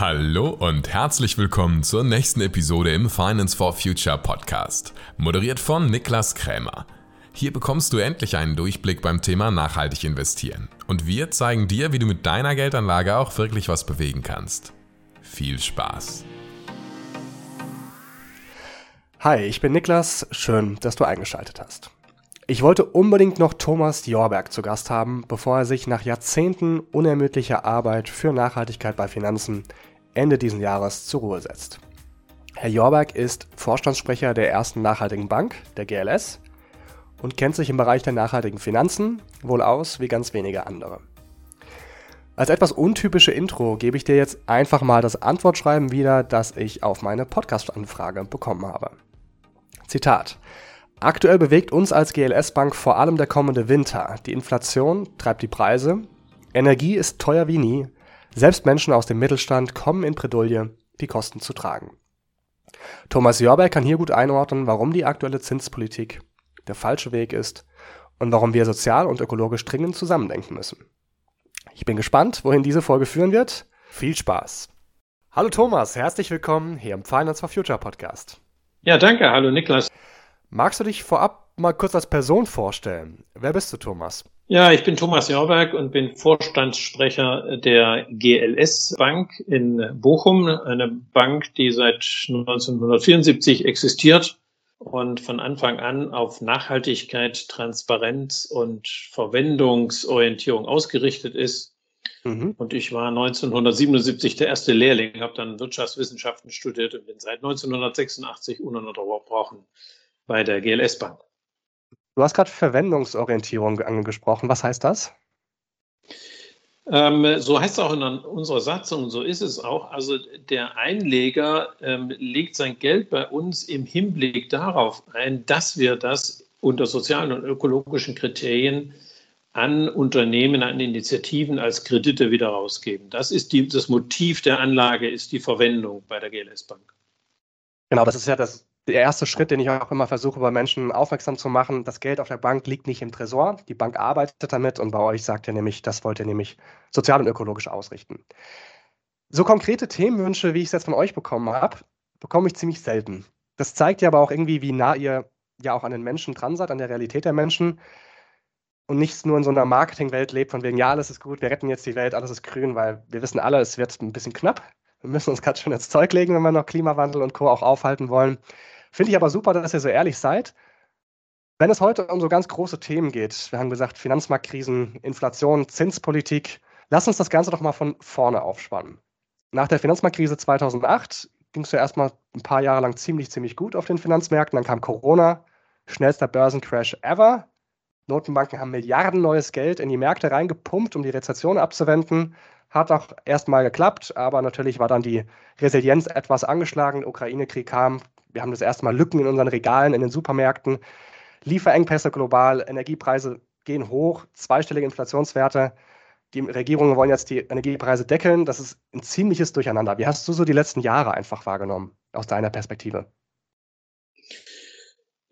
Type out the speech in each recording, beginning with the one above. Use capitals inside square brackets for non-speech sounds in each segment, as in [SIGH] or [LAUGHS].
Hallo und herzlich willkommen zur nächsten Episode im Finance for Future Podcast, moderiert von Niklas Krämer. Hier bekommst du endlich einen Durchblick beim Thema nachhaltig investieren und wir zeigen dir, wie du mit deiner Geldanlage auch wirklich was bewegen kannst. Viel Spaß! Hi, ich bin Niklas, schön, dass du eingeschaltet hast. Ich wollte unbedingt noch Thomas Jorberg zu Gast haben, bevor er sich nach Jahrzehnten unermüdlicher Arbeit für Nachhaltigkeit bei Finanzen Ende dieses Jahres zur Ruhe setzt. Herr Jorberg ist Vorstandssprecher der ersten nachhaltigen Bank, der GLS, und kennt sich im Bereich der nachhaltigen Finanzen wohl aus wie ganz wenige andere. Als etwas untypische Intro gebe ich dir jetzt einfach mal das Antwortschreiben wieder, das ich auf meine Podcast-Anfrage bekommen habe. Zitat. Aktuell bewegt uns als GLS-Bank vor allem der kommende Winter. Die Inflation treibt die Preise, Energie ist teuer wie nie, selbst Menschen aus dem Mittelstand kommen in Bredouille, die Kosten zu tragen. Thomas Jörberg kann hier gut einordnen, warum die aktuelle Zinspolitik der falsche Weg ist und warum wir sozial und ökologisch dringend zusammendenken müssen. Ich bin gespannt, wohin diese Folge führen wird. Viel Spaß! Hallo Thomas, herzlich willkommen hier im Finance for Future Podcast. Ja, danke. Hallo Niklas. Magst du dich vorab mal kurz als Person vorstellen? Wer bist du, Thomas? Ja, ich bin Thomas Jorberg und bin Vorstandssprecher der GLS Bank in Bochum, eine Bank, die seit 1974 existiert und von Anfang an auf Nachhaltigkeit, Transparenz und Verwendungsorientierung ausgerichtet ist. Mhm. Und ich war 1977 der erste Lehrling, habe dann Wirtschaftswissenschaften studiert und bin seit 1986 ununterbrochen bei der GLS Bank. Du hast gerade Verwendungsorientierung angesprochen. Was heißt das? Ähm, so heißt es auch in unserer Satzung, so ist es auch. Also der Einleger ähm, legt sein Geld bei uns im Hinblick darauf ein, dass wir das unter sozialen und ökologischen Kriterien an Unternehmen, an Initiativen als Kredite wieder rausgeben. Das ist die, das Motiv der Anlage, ist die Verwendung bei der GLS Bank. Genau, das ist ja das der erste Schritt, den ich auch immer versuche, bei Menschen aufmerksam zu machen, das Geld auf der Bank liegt nicht im Tresor. Die Bank arbeitet damit und bei euch sagt ihr nämlich, das wollt ihr nämlich sozial und ökologisch ausrichten. So konkrete Themenwünsche, wie ich es jetzt von euch bekommen habe, bekomme ich ziemlich selten. Das zeigt ja aber auch irgendwie, wie nah ihr ja auch an den Menschen dran seid, an der Realität der Menschen und nicht nur in so einer Marketingwelt lebt, von wegen, ja, alles ist gut, wir retten jetzt die Welt, alles ist grün, weil wir wissen alle, es wird ein bisschen knapp. Wir müssen uns ganz schön ins Zeug legen, wenn wir noch Klimawandel und Co. auch aufhalten wollen. Finde ich aber super, dass ihr so ehrlich seid. Wenn es heute um so ganz große Themen geht, wir haben gesagt, Finanzmarktkrisen, Inflation, Zinspolitik, lass uns das Ganze doch mal von vorne aufspannen. Nach der Finanzmarktkrise 2008 ging es ja erstmal ein paar Jahre lang ziemlich, ziemlich gut auf den Finanzmärkten. Dann kam Corona, schnellster Börsencrash ever. Notenbanken haben Milliarden neues Geld in die Märkte reingepumpt, um die Rezession abzuwenden. Hat auch erstmal geklappt, aber natürlich war dann die Resilienz etwas angeschlagen. Der Ukraine-Krieg kam, wir haben das erste Mal Lücken in unseren Regalen, in den Supermärkten, Lieferengpässe global, Energiepreise gehen hoch, zweistellige Inflationswerte. Die Regierungen wollen jetzt die Energiepreise deckeln. Das ist ein ziemliches Durcheinander. Wie hast du so die letzten Jahre einfach wahrgenommen, aus deiner Perspektive?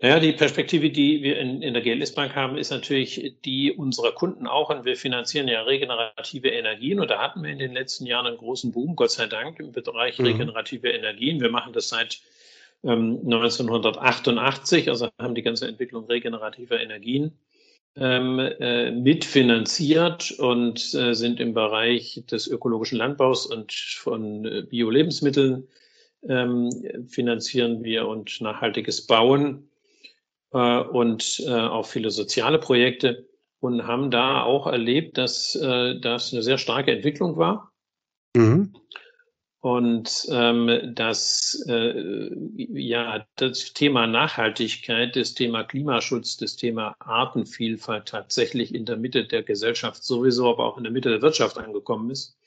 Naja, die Perspektive, die wir in, in der GLS Bank haben, ist natürlich die unserer Kunden auch. Und wir finanzieren ja regenerative Energien. Und da hatten wir in den letzten Jahren einen großen Boom, Gott sei Dank, im Bereich mhm. regenerative Energien. Wir machen das seit 1988, ähm, also haben die ganze Entwicklung regenerativer Energien ähm, äh, mitfinanziert und äh, sind im Bereich des ökologischen Landbaus und von äh, Bio-Lebensmitteln ähm, finanzieren wir und nachhaltiges Bauen äh, und äh, auch viele soziale Projekte und haben da auch erlebt, dass äh, das eine sehr starke Entwicklung war. Mhm. Und ähm, das, äh, ja, das Thema Nachhaltigkeit, das Thema Klimaschutz, das Thema Artenvielfalt tatsächlich in der Mitte der Gesellschaft sowieso, aber auch in der Mitte der Wirtschaft angekommen ist.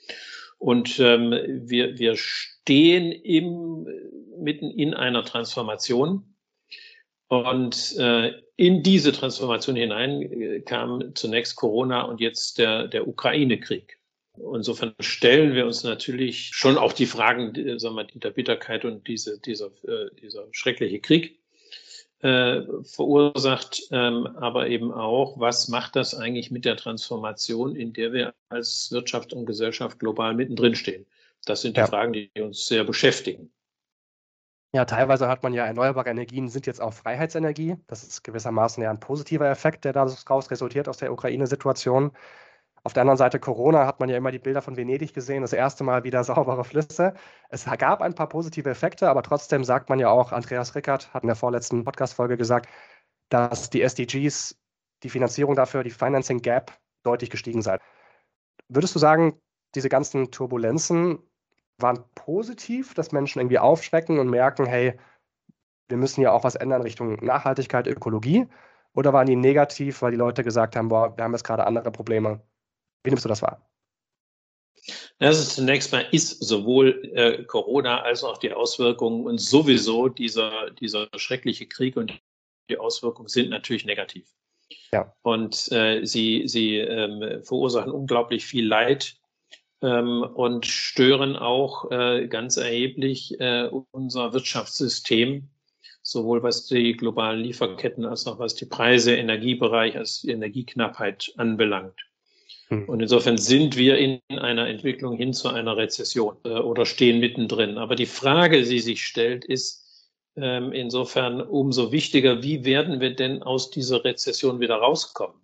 Und ähm, wir, wir stehen im, mitten in einer Transformation. Und äh, in diese Transformation hinein äh, kam zunächst Corona und jetzt der, der Ukraine-Krieg. Insofern stellen wir uns natürlich schon auch die Fragen sagen wir, der Bitterkeit und diese, dieser, äh, dieser schreckliche Krieg äh, verursacht, ähm, aber eben auch, was macht das eigentlich mit der Transformation, in der wir als Wirtschaft und Gesellschaft global mittendrin stehen. Das sind die ja. Fragen, die uns sehr beschäftigen. Ja, teilweise hat man ja erneuerbare Energien sind jetzt auch Freiheitsenergie. Das ist gewissermaßen ja ein positiver Effekt, der daraus resultiert aus der Ukraine-Situation. Auf der anderen Seite Corona hat man ja immer die Bilder von Venedig gesehen, das erste Mal wieder [LAUGHS] saubere Flüsse. Es gab ein paar positive Effekte, aber trotzdem sagt man ja auch, Andreas Rickert hat in der vorletzten Podcast-Folge gesagt, dass die SDGs, die Finanzierung dafür, die Financing Gap deutlich gestiegen sei. Würdest du sagen, diese ganzen Turbulenzen waren positiv, dass Menschen irgendwie aufschrecken und merken, hey, wir müssen ja auch was ändern Richtung Nachhaltigkeit, Ökologie? Oder waren die negativ, weil die Leute gesagt haben, boah, wir haben jetzt gerade andere Probleme? Wie nimmst du das wahr? Also zunächst mal ist sowohl äh, Corona als auch die Auswirkungen und sowieso dieser, dieser schreckliche Krieg und die Auswirkungen sind natürlich negativ. Ja. Und äh, sie, sie ähm, verursachen unglaublich viel Leid ähm, und stören auch äh, ganz erheblich äh, unser Wirtschaftssystem, sowohl was die globalen Lieferketten als auch was die Preise, Energiebereich, als Energieknappheit anbelangt. Hm. Und insofern sind wir in einer Entwicklung hin zu einer Rezession äh, oder stehen mittendrin. Aber die Frage, die sich stellt, ist ähm, insofern umso wichtiger, wie werden wir denn aus dieser Rezession wieder rauskommen?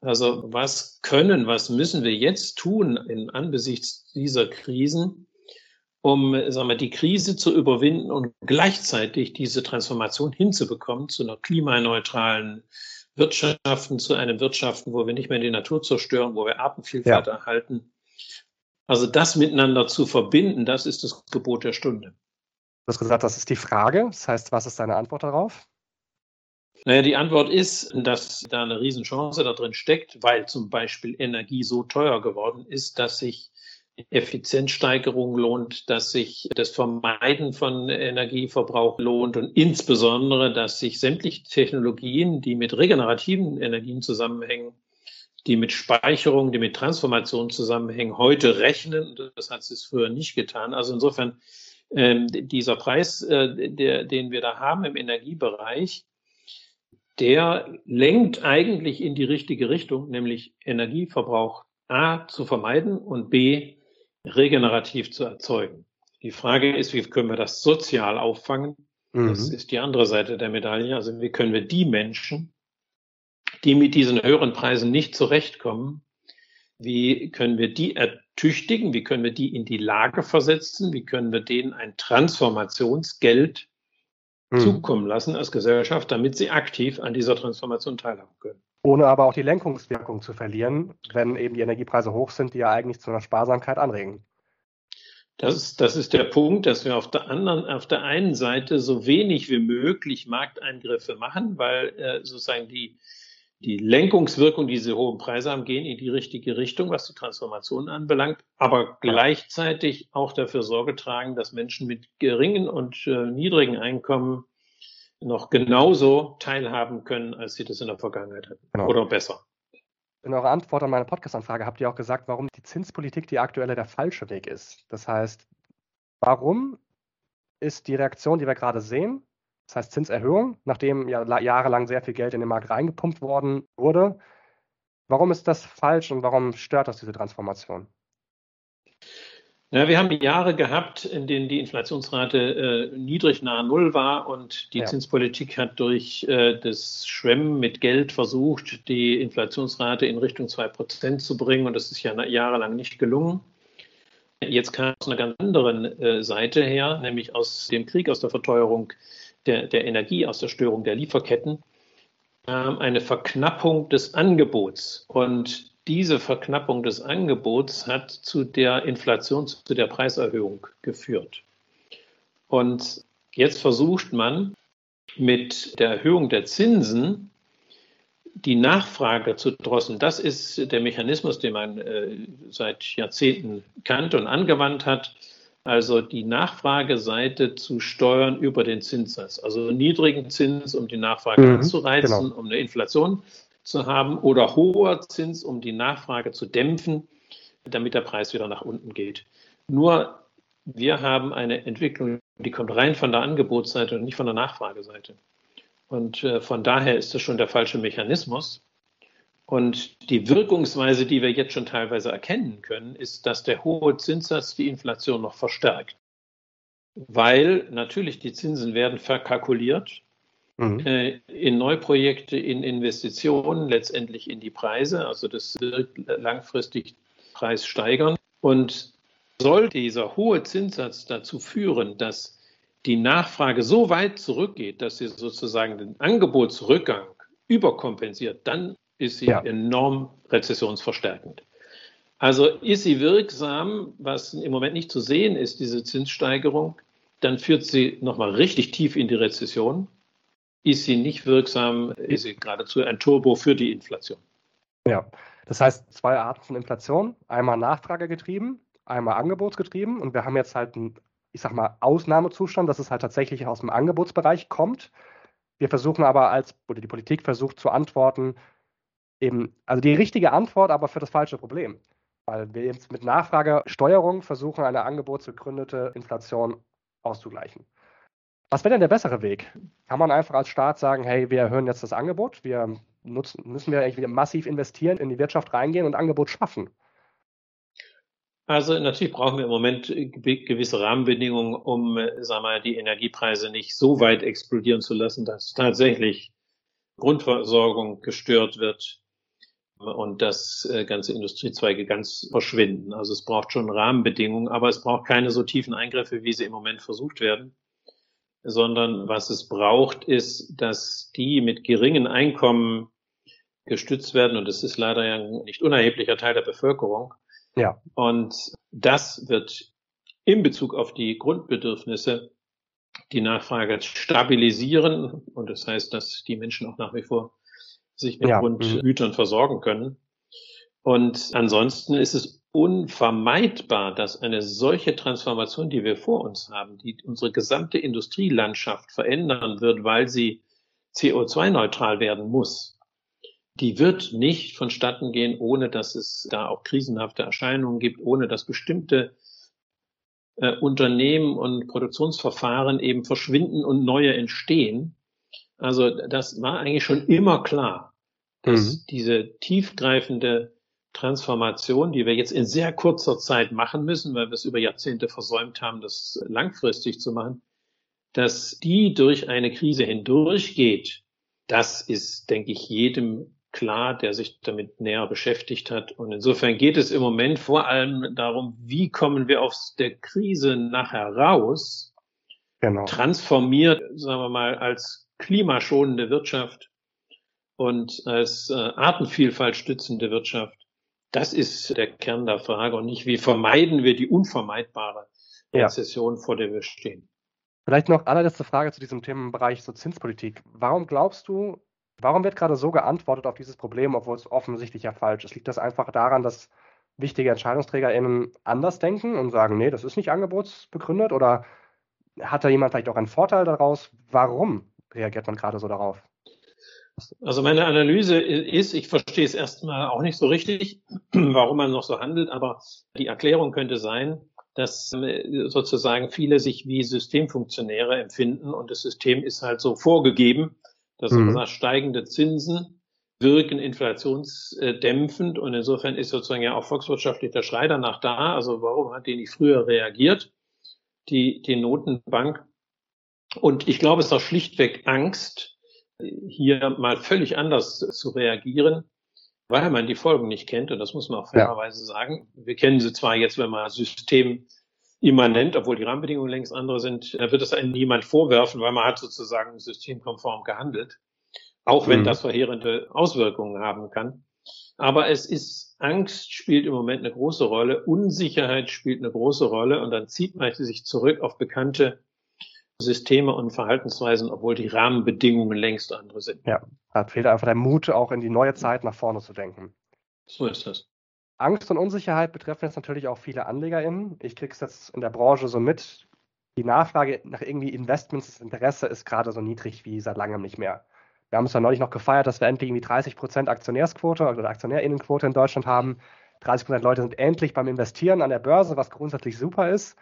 Also was können, was müssen wir jetzt tun in angesichts dieser Krisen, um sagen wir, die Krise zu überwinden und gleichzeitig diese Transformation hinzubekommen zu einer klimaneutralen Wirtschaften, zu einem Wirtschaften, wo wir nicht mehr die Natur zerstören, wo wir Artenvielfalt ja. erhalten. Also das miteinander zu verbinden, das ist das Gebot der Stunde. Du hast gesagt, das ist die Frage. Das heißt, was ist deine Antwort darauf? Naja, die Antwort ist, dass da eine Riesenchance da drin steckt, weil zum Beispiel Energie so teuer geworden ist, dass sich Effizienzsteigerung lohnt, dass sich das Vermeiden von Energieverbrauch lohnt und insbesondere, dass sich sämtliche Technologien, die mit regenerativen Energien zusammenhängen, die mit Speicherung, die mit Transformation zusammenhängen, heute rechnen. Das hat es früher nicht getan. Also insofern, äh, dieser Preis, äh, der, den wir da haben im Energiebereich, der lenkt eigentlich in die richtige Richtung, nämlich Energieverbrauch A zu vermeiden und B regenerativ zu erzeugen. Die Frage ist, wie können wir das sozial auffangen? Mhm. Das ist die andere Seite der Medaille. Also wie können wir die Menschen, die mit diesen höheren Preisen nicht zurechtkommen, wie können wir die ertüchtigen? Wie können wir die in die Lage versetzen? Wie können wir denen ein Transformationsgeld hm. zukommen lassen als Gesellschaft, damit sie aktiv an dieser Transformation teilhaben können. Ohne aber auch die Lenkungswirkung zu verlieren, wenn eben die Energiepreise hoch sind, die ja eigentlich zu einer Sparsamkeit anregen. Das ist, das ist der Punkt, dass wir auf der anderen, auf der einen Seite so wenig wie möglich Markteingriffe machen, weil äh, sozusagen die, die Lenkungswirkung, die diese hohen Preise haben, gehen in die richtige Richtung, was die Transformation anbelangt, aber gleichzeitig auch dafür Sorge tragen, dass Menschen mit geringen und äh, niedrigen Einkommen noch genauso teilhaben können, als sie das in der Vergangenheit hatten. Genau. Oder besser. In eurer Antwort an meine Podcast-Anfrage habt ihr auch gesagt, warum die Zinspolitik die aktuelle der falsche Weg ist. Das heißt, warum ist die Reaktion, die wir gerade sehen, das heißt Zinserhöhung, nachdem ja jahrelang sehr viel Geld in den Markt reingepumpt worden wurde. Warum ist das falsch und warum stört das diese Transformation? Ja, wir haben Jahre gehabt, in denen die Inflationsrate äh, niedrig nahe Null war und die ja. Zinspolitik hat durch äh, das Schwemmen mit Geld versucht, die Inflationsrate in Richtung 2% zu bringen und das ist ja jahrelang nicht gelungen. Jetzt kam es aus einer ganz anderen äh, Seite her, nämlich aus dem Krieg, aus der Verteuerung der, der Energie, aus der Störung der Lieferketten, eine Verknappung des Angebots. Und diese Verknappung des Angebots hat zu der Inflation, zu der Preiserhöhung geführt. Und jetzt versucht man mit der Erhöhung der Zinsen die Nachfrage zu drosseln. Das ist der Mechanismus, den man äh, seit Jahrzehnten kannte und angewandt hat also die Nachfrageseite zu steuern über den Zinssatz. Also niedrigen Zins, um die Nachfrage mhm, anzureizen, genau. um eine Inflation zu haben, oder hoher Zins, um die Nachfrage zu dämpfen, damit der Preis wieder nach unten geht. Nur wir haben eine Entwicklung, die kommt rein von der Angebotsseite und nicht von der Nachfrageseite. Und äh, von daher ist das schon der falsche Mechanismus. Und die Wirkungsweise, die wir jetzt schon teilweise erkennen können, ist, dass der hohe Zinssatz die Inflation noch verstärkt. Weil natürlich die Zinsen werden verkalkuliert mhm. äh, in Neuprojekte, in Investitionen, letztendlich in die Preise. Also das wird langfristig Preis steigern. Und soll dieser hohe Zinssatz dazu führen, dass die Nachfrage so weit zurückgeht, dass sie sozusagen den Angebotsrückgang überkompensiert, dann ist sie ja. enorm rezessionsverstärkend. Also ist sie wirksam, was im Moment nicht zu sehen ist, diese Zinssteigerung, dann führt sie nochmal richtig tief in die Rezession. Ist sie nicht wirksam, ist sie geradezu ein Turbo für die Inflation. Ja, das heißt zwei Arten von Inflation. Einmal nachfragegetrieben, einmal angebotsgetrieben. Und wir haben jetzt halt einen, ich sag mal, Ausnahmezustand, dass es halt tatsächlich aus dem Angebotsbereich kommt. Wir versuchen aber als, oder die Politik versucht zu antworten, eben, also die richtige Antwort, aber für das falsche Problem. Weil wir jetzt mit Nachfragesteuerung versuchen, eine angebotsbegründete Inflation auszugleichen. Was wäre denn der bessere Weg? Kann man einfach als Staat sagen, hey, wir erhöhen jetzt das Angebot, wir nutzen, müssen wir eigentlich wieder massiv investieren, in die Wirtschaft reingehen und Angebot schaffen? Also natürlich brauchen wir im Moment gewisse Rahmenbedingungen, um, sagen wir, die Energiepreise nicht so weit explodieren zu lassen, dass tatsächlich Grundversorgung gestört wird und dass äh, ganze Industriezweige ganz verschwinden. Also es braucht schon Rahmenbedingungen, aber es braucht keine so tiefen Eingriffe, wie sie im Moment versucht werden, sondern was es braucht, ist, dass die mit geringen Einkommen gestützt werden und es ist leider ja ein nicht unerheblicher Teil der Bevölkerung. Ja. Und das wird in Bezug auf die Grundbedürfnisse die Nachfrage stabilisieren und das heißt, dass die Menschen auch nach wie vor sich mit ja. Grundgütern mhm. versorgen können. Und ansonsten ist es unvermeidbar, dass eine solche Transformation, die wir vor uns haben, die unsere gesamte Industrielandschaft verändern wird, weil sie CO2-neutral werden muss, die wird nicht vonstatten gehen, ohne dass es da auch krisenhafte Erscheinungen gibt, ohne dass bestimmte äh, Unternehmen und Produktionsverfahren eben verschwinden und neue entstehen. Also das war eigentlich schon immer klar, dass mhm. diese tiefgreifende Transformation, die wir jetzt in sehr kurzer Zeit machen müssen, weil wir es über Jahrzehnte versäumt haben, das langfristig zu machen, dass die durch eine Krise hindurchgeht, das ist, denke ich, jedem klar, der sich damit näher beschäftigt hat. Und insofern geht es im Moment vor allem darum, wie kommen wir aus der Krise nachher raus, genau. transformiert, sagen wir mal, als klimaschonende Wirtschaft und als äh, Artenvielfalt stützende Wirtschaft. Das ist der Kern der Frage und nicht, wie vermeiden wir die unvermeidbare Rezession, ja. vor der wir stehen. Vielleicht noch allerletzte Frage zu diesem Themenbereich so Zinspolitik. Warum glaubst du, warum wird gerade so geantwortet auf dieses Problem, obwohl es offensichtlich ja falsch ist? Liegt das einfach daran, dass wichtige EntscheidungsträgerInnen anders denken und sagen, nee, das ist nicht angebotsbegründet? Oder hat da jemand vielleicht auch einen Vorteil daraus? Warum reagiert man gerade so darauf? Also meine Analyse ist, ich verstehe es erstmal auch nicht so richtig, [CLEARS THROAT] warum man noch so handelt, aber die Erklärung könnte sein, dass äh, sozusagen viele sich wie Systemfunktionäre empfinden und das System ist halt so vorgegeben, dass mhm. steigende Zinsen wirken inflationsdämpfend und insofern ist sozusagen ja auch volkswirtschaftlich der Schrei danach da. Also warum hat die nicht früher reagiert? Die, die Notenbank und ich glaube, es ist auch schlichtweg Angst, hier mal völlig anders zu reagieren, weil man die Folgen nicht kennt. Und das muss man auch fairerweise ja. sagen. Wir kennen sie zwar jetzt, wenn man System immanent, obwohl die Rahmenbedingungen längst andere sind, da wird es einem niemand vorwerfen, weil man hat sozusagen systemkonform gehandelt. Auch wenn mhm. das verheerende Auswirkungen haben kann. Aber es ist, Angst spielt im Moment eine große Rolle, Unsicherheit spielt eine große Rolle und dann zieht man sich zurück auf bekannte Systeme und Verhaltensweisen, obwohl die Rahmenbedingungen längst andere sind. Ja, da fehlt einfach der Mut, auch in die neue Zeit nach vorne zu denken. So ist das. Angst und Unsicherheit betreffen jetzt natürlich auch viele AnlegerInnen. Ich kriege es jetzt in der Branche so mit. Die Nachfrage nach irgendwie Investments, das Interesse ist gerade so niedrig wie seit langem nicht mehr. Wir haben es ja neulich noch gefeiert, dass wir endlich irgendwie 30 Prozent Aktionärsquote oder AktionärInnenquote in Deutschland haben. 30 Prozent Leute sind endlich beim Investieren an der Börse, was grundsätzlich super ist.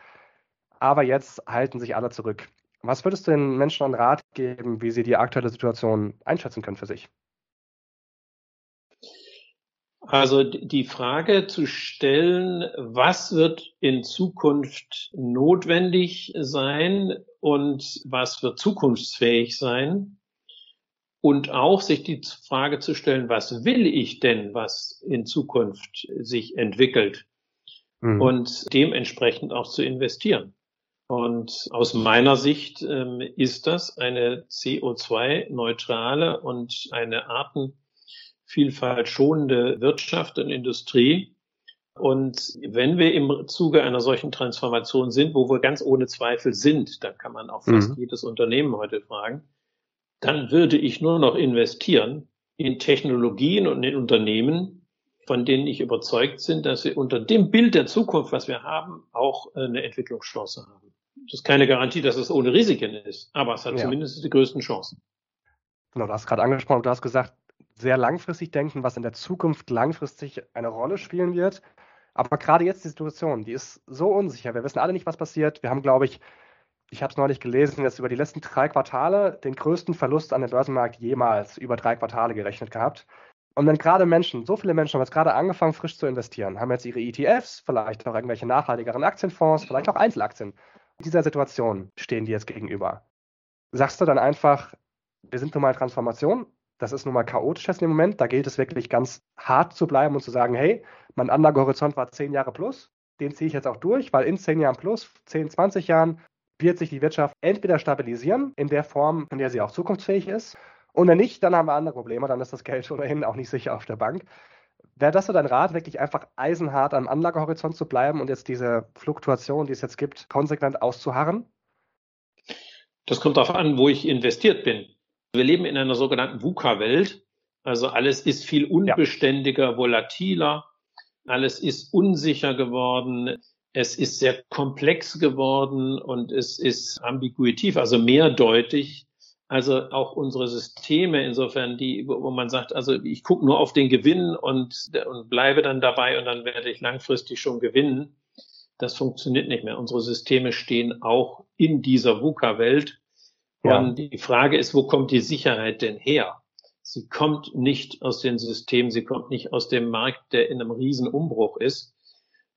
Aber jetzt halten sich alle zurück. Was würdest du den Menschen einen Rat geben, wie sie die aktuelle Situation einschätzen können für sich? Also die Frage zu stellen, was wird in Zukunft notwendig sein und was wird zukunftsfähig sein, und auch sich die Frage zu stellen, was will ich denn, was in Zukunft sich entwickelt mhm. und dementsprechend auch zu investieren. Und aus meiner Sicht ähm, ist das eine CO2-neutrale und eine Artenvielfalt schonende Wirtschaft und Industrie. Und wenn wir im Zuge einer solchen Transformation sind, wo wir ganz ohne Zweifel sind, dann kann man auch fast mhm. jedes Unternehmen heute fragen, dann würde ich nur noch investieren in Technologien und in Unternehmen, von denen ich überzeugt bin, dass wir unter dem Bild der Zukunft, was wir haben, auch eine Entwicklungschance haben. Das ist keine Garantie, dass es ohne Risiken ist, aber es hat ja. zumindest die größten Chancen. Genau, du hast gerade angesprochen, du hast gesagt, sehr langfristig denken, was in der Zukunft langfristig eine Rolle spielen wird. Aber gerade jetzt die Situation, die ist so unsicher. Wir wissen alle nicht, was passiert. Wir haben, glaube ich, ich habe es neulich gelesen, jetzt über die letzten drei Quartale den größten Verlust an dem Börsenmarkt jemals über drei Quartale gerechnet gehabt. Und wenn gerade Menschen, so viele Menschen haben jetzt gerade angefangen, frisch zu investieren, haben jetzt ihre ETFs, vielleicht auch irgendwelche nachhaltigeren Aktienfonds, vielleicht auch Einzelaktien. Dieser Situation stehen die jetzt gegenüber. Sagst du dann einfach, wir sind nun mal in Transformation, das ist nun mal chaotisch jetzt im Moment, da gilt es wirklich ganz hart zu bleiben und zu sagen, hey, mein Anlagehorizont war zehn Jahre plus, den ziehe ich jetzt auch durch, weil in zehn Jahren plus, zehn, 20 Jahren wird sich die Wirtschaft entweder stabilisieren in der Form, in der sie auch zukunftsfähig ist, und wenn nicht, dann haben wir andere Probleme, dann ist das Geld ohnehin auch nicht sicher auf der Bank. Wäre das so dein Rat, wirklich einfach eisenhart am Anlagehorizont zu bleiben und jetzt diese Fluktuation, die es jetzt gibt, konsequent auszuharren? Das kommt darauf an, wo ich investiert bin. Wir leben in einer sogenannten VUCA-Welt. Also alles ist viel unbeständiger, volatiler. Alles ist unsicher geworden. Es ist sehr komplex geworden und es ist ambiguitiv, also mehrdeutig. Also auch unsere Systeme, insofern die, wo man sagt, also ich gucke nur auf den Gewinn und, und bleibe dann dabei und dann werde ich langfristig schon gewinnen. Das funktioniert nicht mehr. Unsere Systeme stehen auch in dieser VUCA-Welt. Ja. Und die Frage ist, wo kommt die Sicherheit denn her? Sie kommt nicht aus den Systemen, sie kommt nicht aus dem Markt, der in einem Riesenumbruch ist,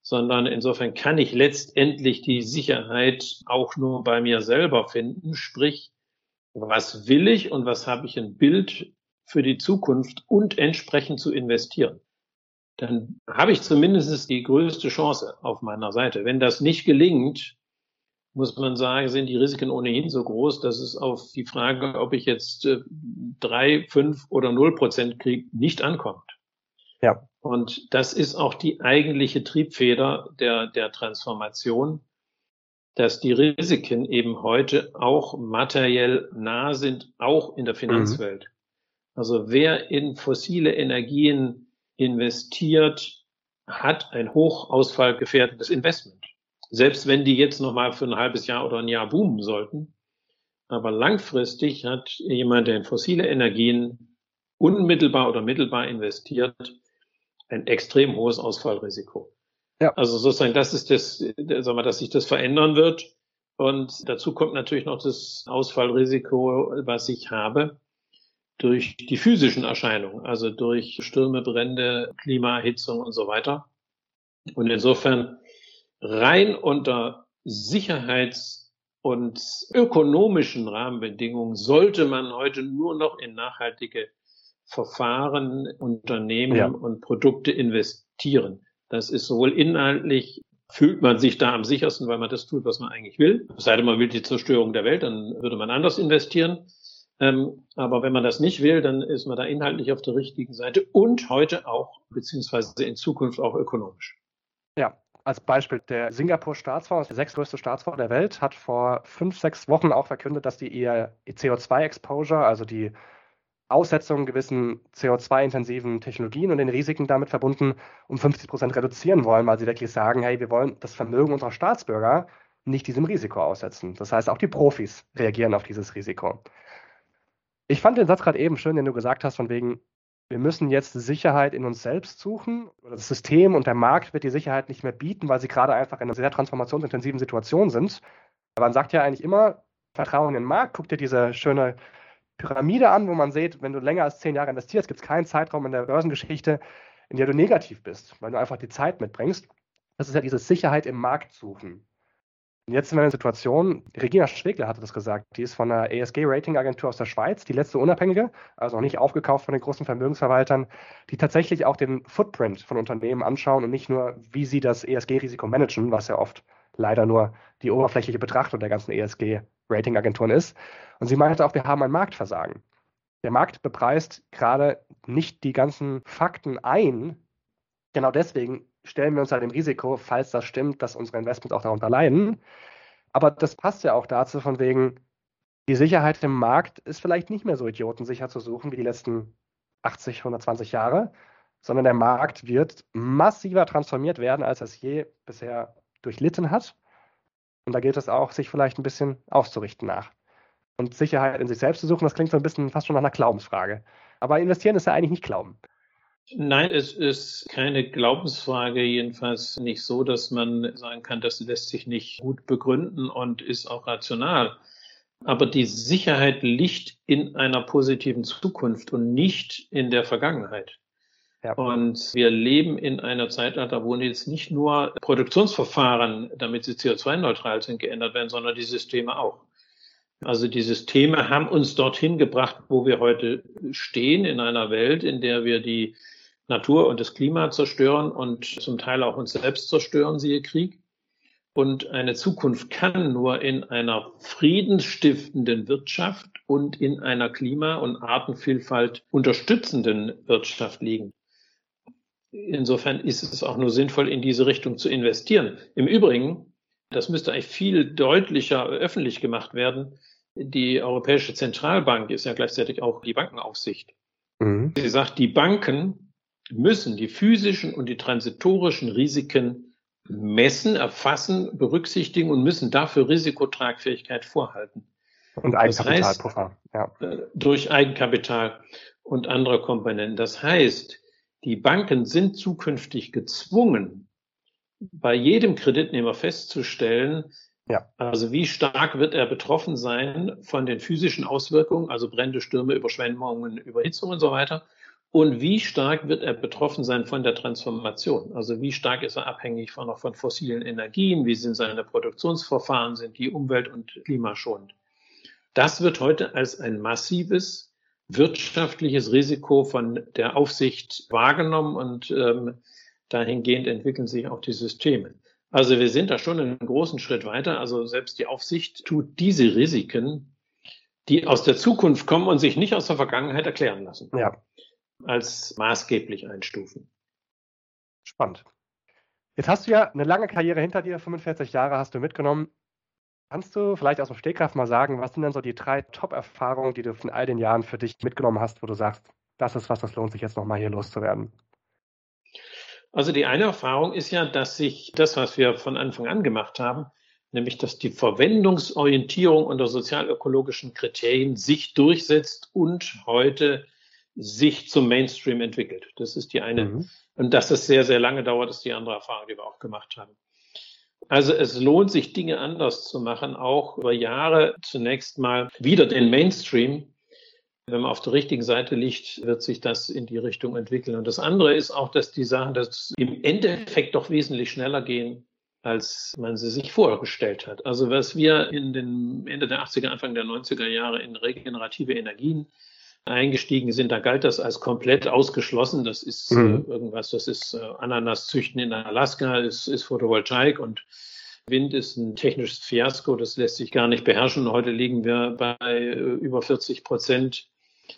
sondern insofern kann ich letztendlich die Sicherheit auch nur bei mir selber finden, sprich, was will ich und was habe ich ein Bild für die Zukunft und entsprechend zu investieren. Dann habe ich zumindest die größte Chance auf meiner Seite. Wenn das nicht gelingt, muss man sagen, sind die Risiken ohnehin so groß, dass es auf die Frage, ob ich jetzt äh, drei, fünf oder null Prozent kriege, nicht ankommt. Ja. Und das ist auch die eigentliche Triebfeder der, der Transformation, dass die Risiken eben heute auch materiell nah sind, auch in der Finanzwelt. Mhm. Also wer in fossile Energien investiert, hat ein hochausfallgefährdetes Investment. Selbst wenn die jetzt nochmal für ein halbes Jahr oder ein Jahr boomen sollten. Aber langfristig hat jemand, der in fossile Energien unmittelbar oder mittelbar investiert, ein extrem hohes Ausfallrisiko. Ja. Also sozusagen, das ist das, sagen wir, dass sich das verändern wird. Und dazu kommt natürlich noch das Ausfallrisiko, was ich habe durch die physischen Erscheinungen, also durch Stürme, Brände, Klimaerhitzung und so weiter. Und insofern rein unter Sicherheits- und ökonomischen Rahmenbedingungen sollte man heute nur noch in nachhaltige Verfahren, Unternehmen ja. und Produkte investieren. Das ist sowohl inhaltlich, fühlt man sich da am sichersten, weil man das tut, was man eigentlich will. Es sei denn, man will die Zerstörung der Welt, dann würde man anders investieren. Ähm, aber wenn man das nicht will, dann ist man da inhaltlich auf der richtigen Seite und heute auch, beziehungsweise in Zukunft auch ökonomisch. Ja, als Beispiel, der Singapur-Staatsfonds, der sechstgrößte Staatsfonds der Welt, hat vor fünf, sechs Wochen auch verkündet, dass die ihr CO2-Exposure, also die Aussetzung gewissen CO2-intensiven Technologien und den Risiken damit verbunden um 50 Prozent reduzieren wollen, weil sie wirklich sagen, hey, wir wollen das Vermögen unserer Staatsbürger nicht diesem Risiko aussetzen. Das heißt, auch die Profis reagieren auf dieses Risiko. Ich fand den Satz gerade eben schön, den du gesagt hast, von wegen, wir müssen jetzt Sicherheit in uns selbst suchen. Das System und der Markt wird die Sicherheit nicht mehr bieten, weil sie gerade einfach in einer sehr transformationsintensiven Situation sind. Aber man sagt ja eigentlich immer, Vertrauen in den Markt, guck dir diese schöne Pyramide an, wo man sieht, wenn du länger als zehn Jahre investierst, gibt es keinen Zeitraum in der Börsengeschichte, in der du negativ bist, weil du einfach die Zeit mitbringst. Das ist ja diese Sicherheit im Markt suchen. Und jetzt sind wir in einer Situation, Regina Schwegler hatte das gesagt, die ist von der ESG-Rating-Agentur aus der Schweiz, die letzte unabhängige, also noch nicht aufgekauft von den großen Vermögensverwaltern, die tatsächlich auch den Footprint von Unternehmen anschauen und nicht nur, wie sie das ESG-Risiko managen, was ja oft leider nur die oberflächliche Betrachtung der ganzen ESG-Rating-Agenturen ist. Und sie meinte auch, wir haben ein Marktversagen. Der Markt bepreist gerade nicht die ganzen Fakten ein. Genau deswegen stellen wir uns halt dem Risiko, falls das stimmt, dass unsere Investments auch darunter leiden. Aber das passt ja auch dazu, von wegen, die Sicherheit im Markt ist vielleicht nicht mehr so idiotensicher zu suchen wie die letzten 80, 120 Jahre, sondern der Markt wird massiver transformiert werden, als es je bisher durchlitten hat. Und da gilt es auch, sich vielleicht ein bisschen auszurichten nach. Und Sicherheit in sich selbst zu suchen, das klingt so ein bisschen fast schon nach einer Glaubensfrage. Aber investieren ist ja eigentlich nicht Glauben. Nein, es ist keine Glaubensfrage, jedenfalls nicht so, dass man sagen kann, das lässt sich nicht gut begründen und ist auch rational. Aber die Sicherheit liegt in einer positiven Zukunft und nicht in der Vergangenheit. Ja. Und wir leben in einer Zeitalter, wo jetzt nicht nur Produktionsverfahren, damit sie CO2-neutral sind, geändert werden, sondern die Systeme auch. Also die Systeme haben uns dorthin gebracht, wo wir heute stehen, in einer Welt, in der wir die Natur und das Klima zerstören und zum Teil auch uns selbst zerstören, siehe Krieg. Und eine Zukunft kann nur in einer friedensstiftenden Wirtschaft und in einer Klima- und Artenvielfalt unterstützenden Wirtschaft liegen. Insofern ist es auch nur sinnvoll, in diese Richtung zu investieren. Im Übrigen, das müsste eigentlich viel deutlicher öffentlich gemacht werden. Die Europäische Zentralbank ist ja gleichzeitig auch die Bankenaufsicht. Mhm. Sie sagt, die Banken müssen die physischen und die transitorischen Risiken messen, erfassen, berücksichtigen und müssen dafür Risikotragfähigkeit vorhalten. Und Eigenkapitalpuffer, das heißt, ja. Äh, durch Eigenkapital und andere Komponenten. Das heißt, die Banken sind zukünftig gezwungen, bei jedem Kreditnehmer festzustellen, ja. also wie stark wird er betroffen sein von den physischen Auswirkungen, also Brände, Stürme, Überschwemmungen, Überhitzung und so weiter, und wie stark wird er betroffen sein von der Transformation? Also wie stark ist er abhängig von, von fossilen Energien? Wie sind seine Produktionsverfahren? Sind die umwelt- und klimaschonend? Das wird heute als ein massives wirtschaftliches Risiko von der Aufsicht wahrgenommen und ähm, dahingehend entwickeln sich auch die Systeme. Also wir sind da schon einen großen Schritt weiter. Also selbst die Aufsicht tut diese Risiken, die aus der Zukunft kommen und sich nicht aus der Vergangenheit erklären lassen, ja. als maßgeblich einstufen. Spannend. Jetzt hast du ja eine lange Karriere hinter dir, 45 Jahre hast du mitgenommen. Kannst du vielleicht aus dem Stegreif mal sagen, was sind denn so die drei Top-Erfahrungen, die du von all den Jahren für dich mitgenommen hast, wo du sagst, das ist was, das lohnt sich jetzt nochmal hier loszuwerden? Also die eine Erfahrung ist ja, dass sich das, was wir von Anfang an gemacht haben, nämlich dass die Verwendungsorientierung unter sozialökologischen Kriterien sich durchsetzt und heute sich zum Mainstream entwickelt. Das ist die eine. Mhm. Und dass es sehr, sehr lange dauert, ist die andere Erfahrung, die wir auch gemacht haben. Also es lohnt sich, Dinge anders zu machen, auch über Jahre zunächst mal wieder den Mainstream. Wenn man auf der richtigen Seite liegt, wird sich das in die Richtung entwickeln. Und das andere ist auch, dass die Sachen das im Endeffekt doch wesentlich schneller gehen, als man sie sich vorgestellt hat. Also was wir in den Ende der 80er, Anfang der 90er Jahre in regenerative Energien eingestiegen sind, da galt das als komplett ausgeschlossen. Das ist äh, mhm. äh, irgendwas, das ist äh, Ananasszüchten in Alaska, ist, ist Photovoltaik und Wind ist ein technisches Fiasko, das lässt sich gar nicht beherrschen. Heute liegen wir bei äh, über 40 Prozent.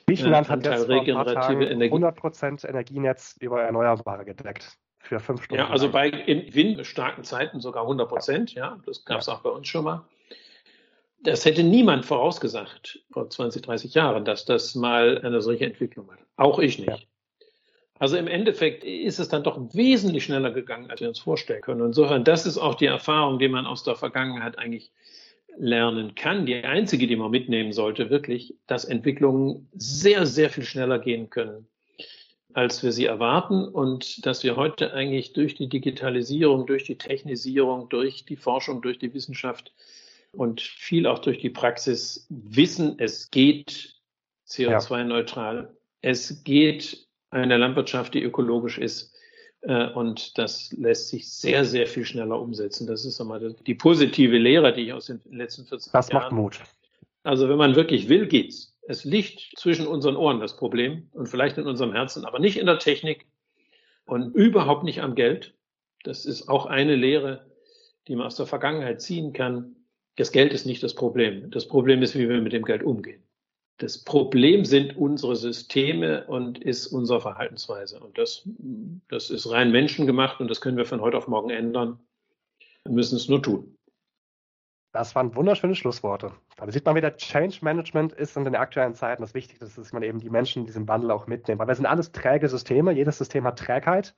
Griechenland äh, hat jetzt regenerative Energie. 100 Prozent Energienetz über Erneuerbare gedeckt für fünf Stunden. Ja, also bei in windstarken Zeiten sogar 100 Prozent. Ja, das gab es ja. auch bei uns schon mal das hätte niemand vorausgesagt vor 20, 30 Jahren, dass das mal eine solche Entwicklung hat. Auch ich nicht. Ja. Also im Endeffekt ist es dann doch wesentlich schneller gegangen, als wir uns vorstellen können. Insofern, das ist auch die Erfahrung, die man aus der Vergangenheit eigentlich lernen kann. Die einzige, die man mitnehmen sollte, wirklich, dass Entwicklungen sehr, sehr viel schneller gehen können, als wir sie erwarten und dass wir heute eigentlich durch die Digitalisierung, durch die Technisierung, durch die Forschung, durch die Wissenschaft und viel auch durch die Praxis wissen, es geht CO2-neutral. Es geht eine Landwirtschaft, die ökologisch ist. Äh, und das lässt sich sehr, sehr viel schneller umsetzen. Das ist einmal die positive Lehre, die ich aus den letzten 40 das Jahren. Das macht Mut. Also wenn man wirklich will, geht's. Es liegt zwischen unseren Ohren das Problem und vielleicht in unserem Herzen, aber nicht in der Technik und überhaupt nicht am Geld. Das ist auch eine Lehre, die man aus der Vergangenheit ziehen kann. Das Geld ist nicht das Problem. Das Problem ist, wie wir mit dem Geld umgehen. Das Problem sind unsere Systeme und ist unsere Verhaltensweise. Und das, das ist rein menschengemacht und das können wir von heute auf morgen ändern. Wir müssen es nur tun. Das waren wunderschöne Schlussworte. Da sieht man wieder, Change Management ist in den aktuellen Zeiten das Wichtigste, dass man eben die Menschen in diesem Wandel auch mitnimmt. Weil wir sind alles träge Systeme, jedes System hat Trägheit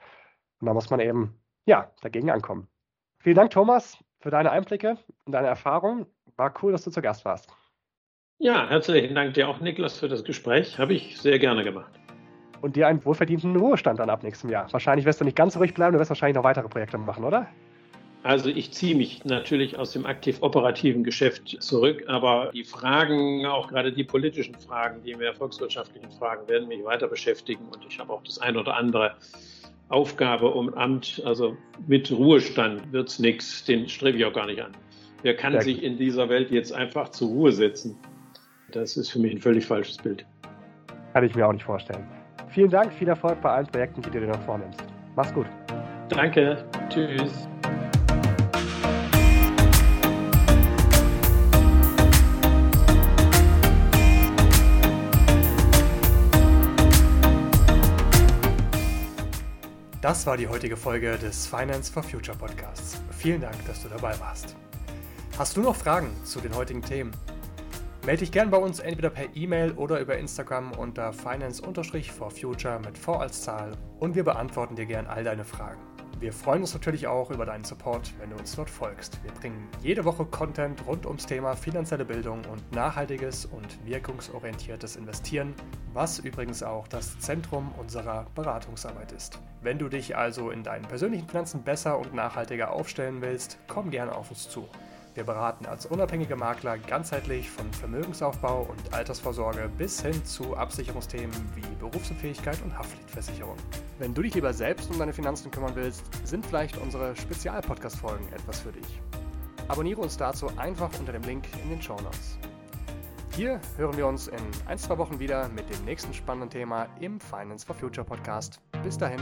und da muss man eben, ja, dagegen ankommen. Vielen Dank, Thomas, für deine Einblicke und deine Erfahrungen. War cool, dass du zu Gast warst. Ja, herzlichen Dank dir auch, Niklas, für das Gespräch. Habe ich sehr gerne gemacht. Und dir einen wohlverdienten Ruhestand dann ab nächstem Jahr. Wahrscheinlich wirst du nicht ganz ruhig bleiben, du wirst wahrscheinlich noch weitere Projekte machen, oder? Also ich ziehe mich natürlich aus dem aktiv operativen Geschäft zurück, aber die Fragen, auch gerade die politischen Fragen, die mehr volkswirtschaftlichen Fragen, werden mich weiter beschäftigen und ich habe auch das ein oder andere Aufgabe um Amt. Also mit Ruhestand wird es nichts, den strebe ich auch gar nicht an. Wer kann Sehr sich in dieser Welt jetzt einfach zur Ruhe setzen? Das ist für mich ein völlig falsches Bild. Kann ich mir auch nicht vorstellen. Vielen Dank, viel Erfolg bei allen Projekten, die du dir noch vornimmst. Mach's gut. Danke. Tschüss. Das war die heutige Folge des Finance for Future Podcasts. Vielen Dank, dass du dabei warst. Hast du noch Fragen zu den heutigen Themen? Melde dich gern bei uns entweder per E-Mail oder über Instagram unter finance-for-future mit V als Zahl und wir beantworten dir gern all deine Fragen. Wir freuen uns natürlich auch über deinen Support, wenn du uns dort folgst. Wir bringen jede Woche Content rund ums Thema finanzielle Bildung und nachhaltiges und wirkungsorientiertes Investieren, was übrigens auch das Zentrum unserer Beratungsarbeit ist. Wenn du dich also in deinen persönlichen Finanzen besser und nachhaltiger aufstellen willst, komm gerne auf uns zu. Wir beraten als unabhängige Makler ganzheitlich von Vermögensaufbau und Altersvorsorge bis hin zu Absicherungsthemen wie Berufsunfähigkeit und Haftpflichtversicherung. Wenn du dich lieber selbst um deine Finanzen kümmern willst, sind vielleicht unsere Spezialpodcast-Folgen etwas für dich. Abonniere uns dazu einfach unter dem Link in den Show Notes. Hier hören wir uns in ein, zwei Wochen wieder mit dem nächsten spannenden Thema im Finance for Future Podcast. Bis dahin.